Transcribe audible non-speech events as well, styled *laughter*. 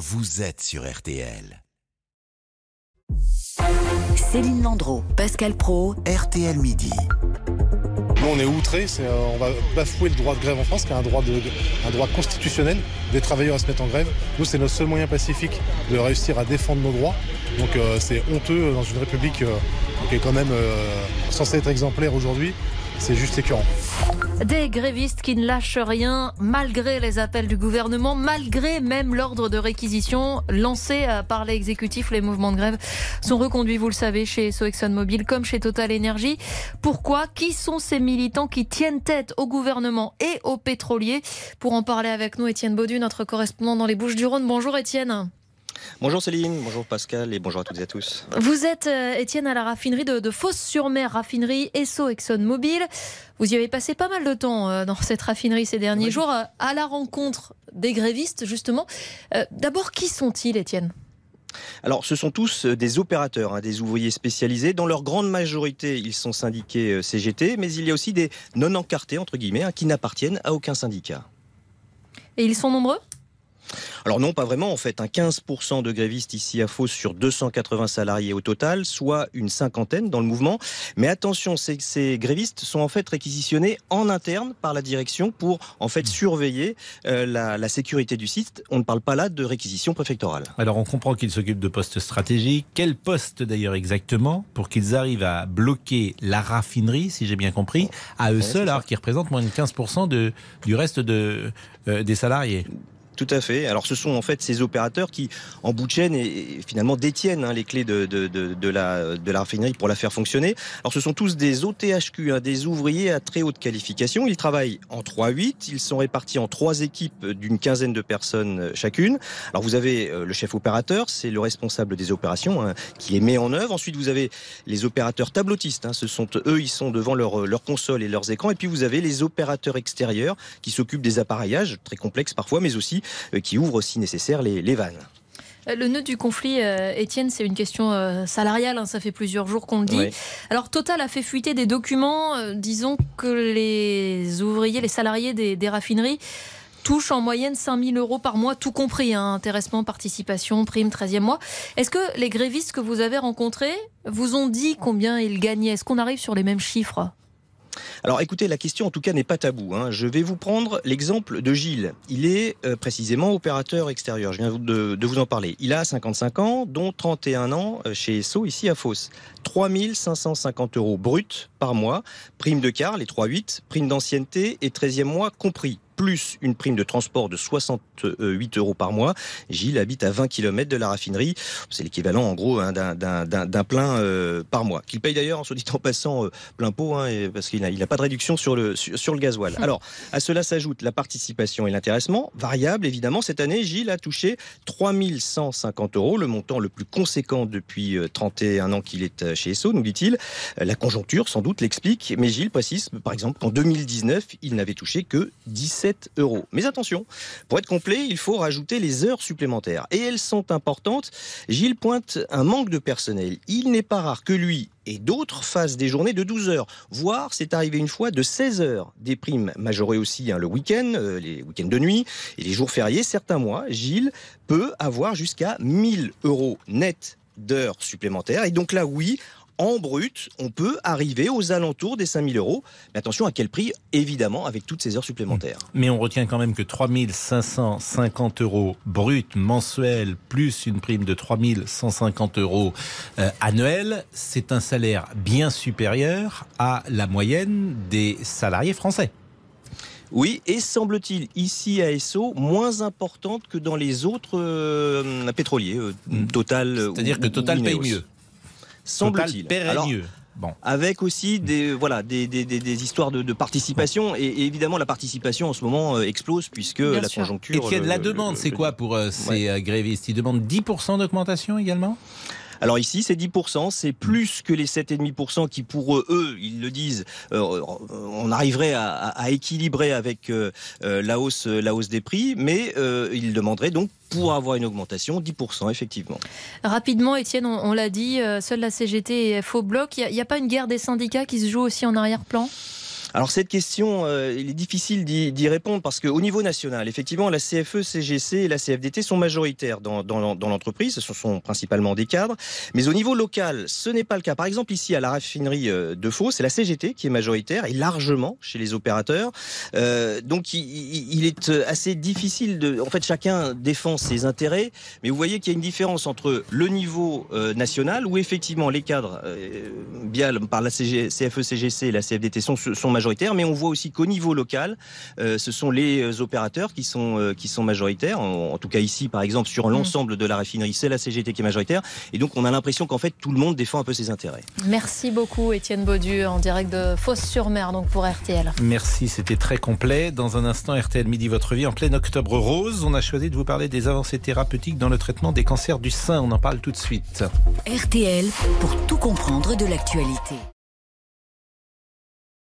vous êtes sur RTL. Céline Landreau, Pascal Pro, RTL Midi. Nous, on est outrés, c'est, euh, on va bafouer le droit de grève en France, qui est un droit, de, un droit constitutionnel des travailleurs à se mettre en grève. Nous, c'est notre seul moyen pacifique de réussir à défendre nos droits. Donc, euh, c'est honteux dans une république euh, qui est quand même euh, censée être exemplaire aujourd'hui. C'est juste écœurant. Des grévistes qui ne lâchent rien malgré les appels du gouvernement, malgré même l'ordre de réquisition lancé euh, par l'exécutif. Les mouvements de grève sont reconduits, vous le savez, chez So ExxonMobil comme chez Total Energy. Pourquoi? Qui sont ces militants qui tiennent tête au gouvernement et aux pétroliers? Pour en parler avec nous, Étienne Baudu, notre correspondant dans les Bouches-du-Rhône. Bonjour Étienne. Bonjour Céline, bonjour Pascal et bonjour à toutes et à tous. Vous êtes euh, Étienne à la raffinerie de, de Fos-sur-Mer, raffinerie Esso ExxonMobil. Vous y avez passé pas mal de temps euh, dans cette raffinerie ces derniers Oui. jours, euh, à la rencontre des grévistes justement. D'abord, qui sont-ils, Étienne? Alors, ce sont tous des opérateurs, hein, des ouvriers spécialisés. Dans leur grande majorité, ils sont syndiqués CGT, mais il y a aussi des non-encartés, entre guillemets, hein, qui n'appartiennent à aucun syndicat. Et ils sont nombreux? Alors non, pas vraiment en fait. Un 15% de grévistes ici à Fos sur 280 salariés au total, soit une cinquantaine dans le mouvement. Mais attention, ces, ces grévistes sont en fait réquisitionnés en interne par la direction pour en fait surveiller euh, la, la sécurité du site. On ne parle pas là de réquisition préfectorale. Alors on comprend qu'ils s'occupent de postes stratégiques. Quel poste d'ailleurs exactement pour qu'ils arrivent à bloquer la raffinerie, si j'ai bien compris, à eux Ouais, seuls, alors qu'ils représentent moins de 15% de, du reste de, euh, des salariés? Tout à fait. Alors ce sont en fait ces opérateurs qui, en bout de chaîne, et, finalement détiennent hein, les clés de, la, de la raffinerie pour la faire fonctionner. Alors ce sont tous des OTHQ, hein, des ouvriers à très haute qualification. Ils travaillent en 3-8, ils sont répartis en trois équipes d'une quinzaine de personnes euh, chacune. Alors vous avez euh, le chef opérateur, c'est le responsable des opérations hein, qui les met en œuvre. Ensuite vous avez les opérateurs tableautistes, ce sont eux, ils sont devant leur, leur console et leurs écrans. Et puis vous avez les opérateurs extérieurs qui s'occupent des appareillages, très complexes parfois, mais aussi euh, qui ouvrent si nécessaire les, les vannes. Euh, Le nœud du conflit, euh, Étienne, c'est une question euh, salariale. hein, ça fait plusieurs jours qu'on le dit. Oui. Alors Total a fait fuiter des documents, euh, disons que les ouvriers, les salariés des, des raffineries touchent en moyenne 5000 euros par mois, tout compris, hein, intéressement, participation, prime, 13e mois. Est-ce que les grévistes que vous avez rencontrés vous ont dit combien ils gagnaient? Est-ce qu'on arrive sur les mêmes chiffres? Alors écoutez, la question en tout cas n'est pas tabou. hein. Je vais vous prendre l'exemple de Gilles. Il est euh, précisément opérateur extérieur. Je viens de, vous en parler. Il a 55 ans, dont 31 ans euh, chez Esso, ici à Fos. 3550 euros bruts par mois, prime de car, les 3,8, prime d'ancienneté et 13e mois compris plus une prime de transport de 68 euros par mois. Gilles habite à 20 km de la raffinerie. C'est l'équivalent, en gros, hein, d'un- plein euh, par mois. Qu'il paye d'ailleurs, en soit dit en passant, euh, plein pot, hein, et- parce qu'il n'a pas de réduction sur le, sur, sur le gasoil. *laughs* Alors, à cela s'ajoute la participation et l'intéressement. Variable, évidemment. Cette année, Gilles a touché 3150 euros, le montant le plus conséquent depuis euh, 31 ans qu'il est euh, chez Esso, nous dit-il. Euh, La conjoncture, sans doute, l'explique. Mais Gilles précise, par exemple, qu'en 2019, il n'avait touché que 17 euros. Mais attention, pour être complet, il faut rajouter les heures supplémentaires. Et elles sont importantes. Gilles pointe un manque de personnel. Il n'est pas rare que lui et d'autres fassent des journées de 12 heures, voire c'est arrivé une fois de 16 heures. Des primes majorées aussi hein, le week-end, euh, les week-ends de nuit et les jours fériés. Certains mois, Gilles peut avoir jusqu'à 1000 euros net d'heures supplémentaires. Et donc là, oui, en brut, on peut arriver aux alentours des 5000 euros. Mais attention à quel prix Évidemment, avec toutes ces heures supplémentaires. Mais on retient quand même que 3550 euros bruts mensuels plus une prime de 3150 euros euh, annuels, c'est un salaire bien supérieur à la moyenne des salariés français. Oui, et semble-t-il, ici à Esso, moins importante que dans les autres euh, pétroliers, euh, Mm. Total. euh, C'est-à-dire que Total paye mieux. Semble-t-il. Bon. avec aussi des voilà des, des, des- des histoires de, de participation et, et évidemment la participation en ce moment euh, explose puisque Bien la sûr. conjoncture. Et de la le- demande, c'est quoi pour euh, ces Ouais. euh, grévistes? Ils demandent 10% d'augmentation également? Alors ici, c'est 10%, c'est plus que les 7,5% qui, pour eux, ils le disent, euh, on arriverait à, équilibrer avec euh, euh, la, hausse, des prix, mais ils demanderaient donc, pour avoir une augmentation, 10%, effectivement. Rapidement, Étienne, on, l'a dit, seule la CGT et FO bloc. Il n'y a, pas une guerre des syndicats qui se joue aussi en arrière-plan? Alors cette question, euh, il est difficile d'y répondre parce qu'au niveau national, effectivement, la CFE, CGC et la CFDT sont majoritaires dans, dans, dans l'entreprise. Ce sont principalement des cadres. Mais au niveau local, ce n'est pas le cas. Par exemple, ici à la raffinerie euh, de Faux, c'est la CGT qui est majoritaire et largement chez les opérateurs. Euh, donc il, est assez difficile de. En fait, chacun défend ses intérêts, mais vous voyez qu'il y a une différence entre le niveau euh, national où effectivement les cadres, euh, bien par la CFE, CGC et la CFDT sont, sont majoritaires, mais on voit aussi qu'au niveau local, euh, ce sont les euh, opérateurs qui sont, euh, qui sont majoritaires. En, en, tout cas ici, par exemple, sur mmh. l'ensemble de la raffinerie, c'est la CGT qui est majoritaire. Et donc on a l'impression qu'en fait tout le monde défend un peu ses intérêts. Merci beaucoup Étienne Baudu en direct de Fosse-sur-Mer donc pour RTL. Merci, c'était très complet. Dans un instant, RTL Midi Votre Vie en plein octobre rose. On a choisi de vous parler des avancées thérapeutiques dans le traitement des cancers du sein. On en parle tout de suite. RTL pour tout comprendre de l'actualité.